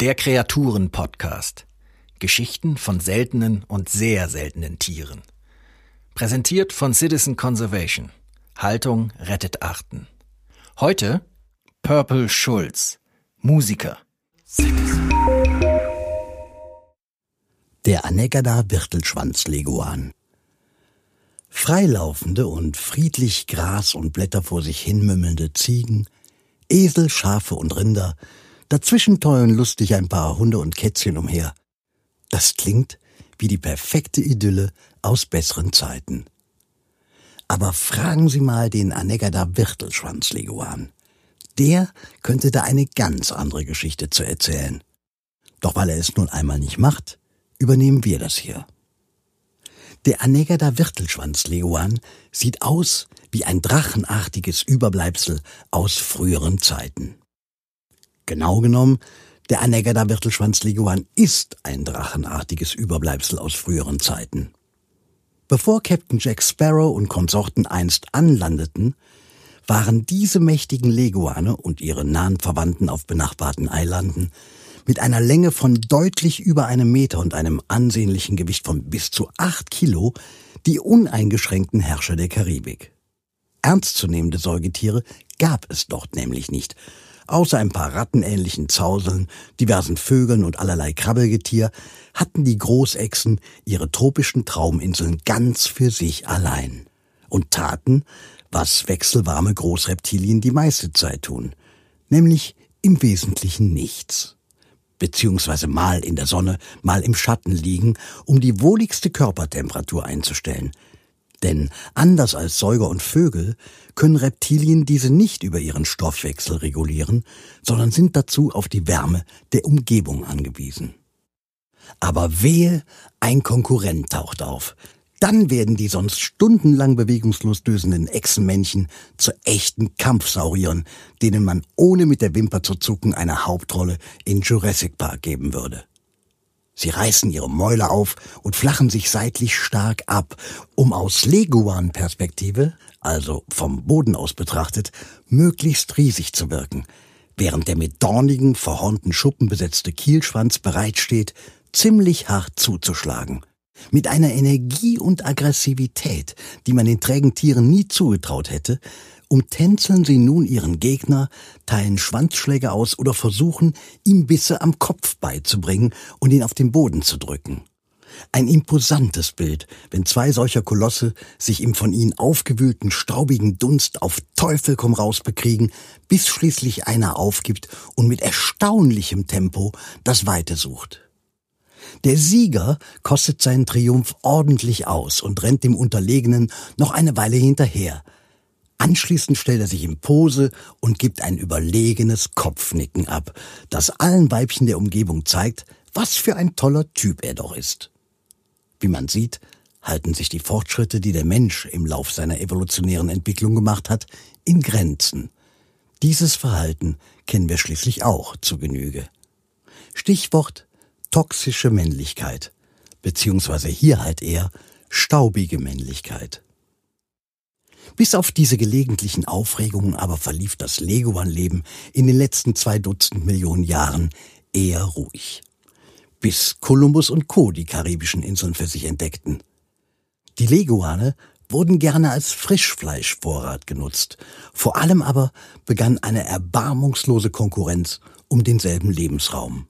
Der Kreaturen-Podcast. Geschichten von seltenen und sehr seltenen Tieren. Präsentiert von Citizen Conservation. Haltung rettet Arten. Heute Purple Schulz, Musiker. Der Anegada Wirtelschwanz-Leguan. Freilaufende und friedlich Gras und Blätter vor sich hinmümmelnde Ziegen, Esel, Schafe und Rinder, dazwischen tollen lustig ein paar Hunde und Kätzchen umher. Das klingt wie die perfekte Idylle aus besseren Zeiten. Aber fragen Sie mal den Anegada Wirtelschwanz-Leguan. Der könnte da eine ganz andere Geschichte zu erzählen. Doch weil er es nun einmal nicht macht, übernehmen wir das hier. Der Anegada Wirtelschwanz-Leguan sieht aus wie ein drachenartiges Überbleibsel aus früheren Zeiten. Genau genommen, der Anegada Wirtelschwanz-Leguan ist ein drachenartiges Überbleibsel aus früheren Zeiten. Bevor Captain Jack Sparrow und Konsorten einst anlandeten, waren diese mächtigen Leguane und ihre nahen Verwandten auf benachbarten Eilanden mit einer Länge von deutlich über einem Meter und einem ansehnlichen Gewicht von bis zu acht Kilo die uneingeschränkten Herrscher der Karibik. Ernstzunehmende Säugetiere gab es dort nämlich nicht, außer ein paar rattenähnlichen Zauseln, diversen Vögeln und allerlei Krabbelgetier, hatten die Großechsen ihre tropischen Trauminseln ganz für sich allein und taten, was wechselwarme Großreptilien die meiste Zeit tun, nämlich im Wesentlichen nichts beziehungsweise mal in der Sonne, mal im Schatten liegen, um die wohligste Körpertemperatur einzustellen. Denn anders als Säuger und Vögel können Reptilien diese nicht über ihren Stoffwechsel regulieren, sondern sind dazu auf die Wärme der Umgebung angewiesen. Aber wehe, ein Konkurrent taucht auf, dann werden die sonst stundenlang bewegungslos dösenden Echsenmännchen zu echten Kampfsauriern, denen man ohne mit der Wimper zu zucken eine Hauptrolle in Jurassic Park geben würde. Sie reißen ihre Mäuler auf und flachen sich seitlich stark ab, um aus Leguan-Perspektive, also vom Boden aus betrachtet, möglichst riesig zu wirken, während der mit dornigen, verhornten Schuppen besetzte Kielschwanz bereitsteht, ziemlich hart zuzuschlagen. Mit einer Energie und Aggressivität, die man den trägen Tieren nie zugetraut hätte, umtänzeln sie nun ihren Gegner, teilen Schwanzschläge aus oder versuchen, ihm Bisse am Kopf beizubringen und ihn auf den Boden zu drücken. Ein imposantes Bild, wenn zwei solcher Kolosse sich im von ihnen aufgewühlten staubigen Dunst auf Teufel komm raus bekriegen, bis schließlich einer aufgibt und mit erstaunlichem Tempo das Weite sucht. Der Sieger kostet seinen Triumph ordentlich aus und rennt dem Unterlegenen noch eine Weile hinterher. Anschließend stellt er sich in Pose und gibt ein überlegenes Kopfnicken ab, das allen Weibchen der Umgebung zeigt, was für ein toller Typ er doch ist. Wie man sieht, halten sich die Fortschritte, die der Mensch im Lauf seiner evolutionären Entwicklung gemacht hat, in Grenzen. Dieses Verhalten kennen wir schließlich auch zu Genüge. Stichwort toxische Männlichkeit, beziehungsweise hier halt eher staubige Männlichkeit. Bis auf diese gelegentlichen Aufregungen aber verlief das Leguan-Leben in den letzten zwei Dutzend Millionen Jahren eher ruhig. Bis Kolumbus und Co. die karibischen Inseln für sich entdeckten. Die Leguane wurden gerne als Frischfleischvorrat genutzt. Vor allem aber begann eine erbarmungslose Konkurrenz um denselben Lebensraum.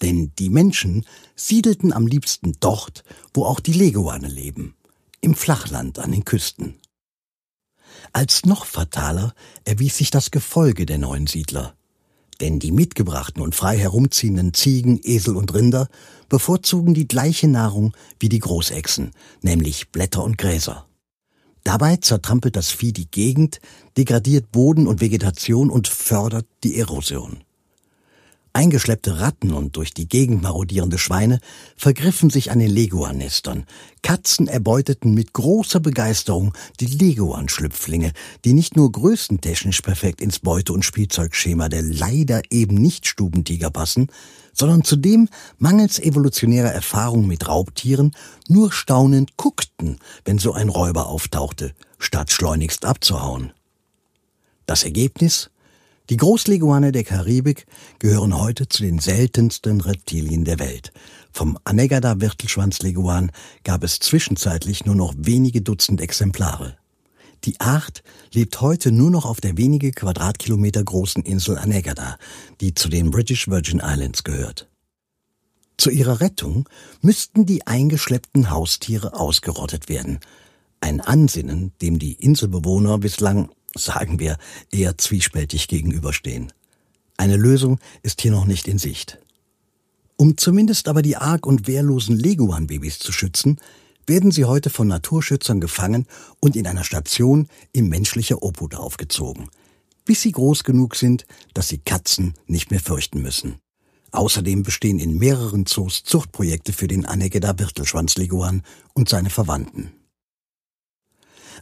Denn die Menschen siedelten am liebsten dort, wo auch die Leguane leben, im Flachland an den Küsten. Als noch fataler erwies sich das Gefolge der neuen Siedler. Denn die mitgebrachten und frei herumziehenden Ziegen, Esel und Rinder bevorzugen die gleiche Nahrung wie die Großechsen, nämlich Blätter und Gräser. Dabei zertrampelt das Vieh die Gegend, degradiert Boden und Vegetation und fördert die Erosion. Eingeschleppte Ratten und durch die Gegend marodierende Schweine vergriffen sich an den Leguan-Nestern. Katzen erbeuteten mit großer Begeisterung die Leguan-Schlüpflinge, die nicht nur größentechnisch perfekt ins Beute- und Spielzeugschema der leider eben nicht Stubentiger passen, sondern zudem mangels evolutionärer Erfahrung mit Raubtieren nur staunend guckten, wenn so ein Räuber auftauchte, statt schleunigst abzuhauen. Das Ergebnis? Die Großleguane der Karibik gehören heute zu den seltensten Reptilien der Welt. Vom Anegada Wirtelschwanzleguan gab es zwischenzeitlich nur noch wenige Dutzend Exemplare. Die Art lebt heute nur noch auf der wenige Quadratkilometer großen Insel Anegada, die zu den British Virgin Islands gehört. Zu ihrer Rettung müssten die eingeschleppten Haustiere ausgerottet werden. Ein Ansinnen, dem die Inselbewohner bislang sagen wir, eher zwiespältig gegenüberstehen. Eine Lösung ist hier noch nicht in Sicht. Um zumindest aber die arg und wehrlosen Leguan-Babys zu schützen, werden sie heute von Naturschützern gefangen und in einer Station in menschlicher Obhut aufgezogen, bis sie groß genug sind, dass sie Katzen nicht mehr fürchten müssen. Außerdem bestehen in mehreren Zoos Zuchtprojekte für den Anegeda Birtelschwanzleguan und seine Verwandten.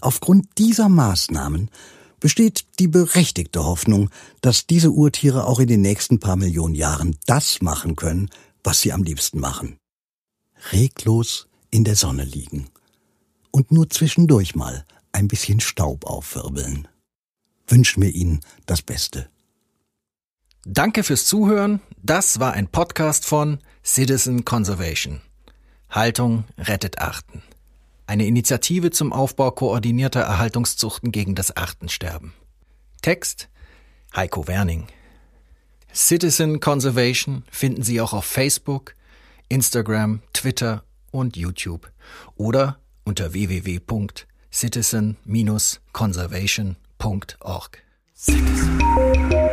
Aufgrund dieser Maßnahmen besteht die berechtigte Hoffnung, dass diese Urtiere auch in den nächsten paar Millionen Jahren das machen können, was sie am liebsten machen. Reglos in der Sonne liegen und nur zwischendurch mal ein bisschen Staub aufwirbeln. Wünschen wir Ihnen das Beste. Danke fürs Zuhören. Das war ein Podcast von Citizen Conservation. Haltung rettet Arten eine Initiative zum Aufbau koordinierter Erhaltungszuchten gegen das Artensterben. Text Heiko Werning. Citizen Conservation finden Sie auch auf Facebook, Instagram, Twitter und YouTube oder unter www.citizen-conservation.org. Citizen.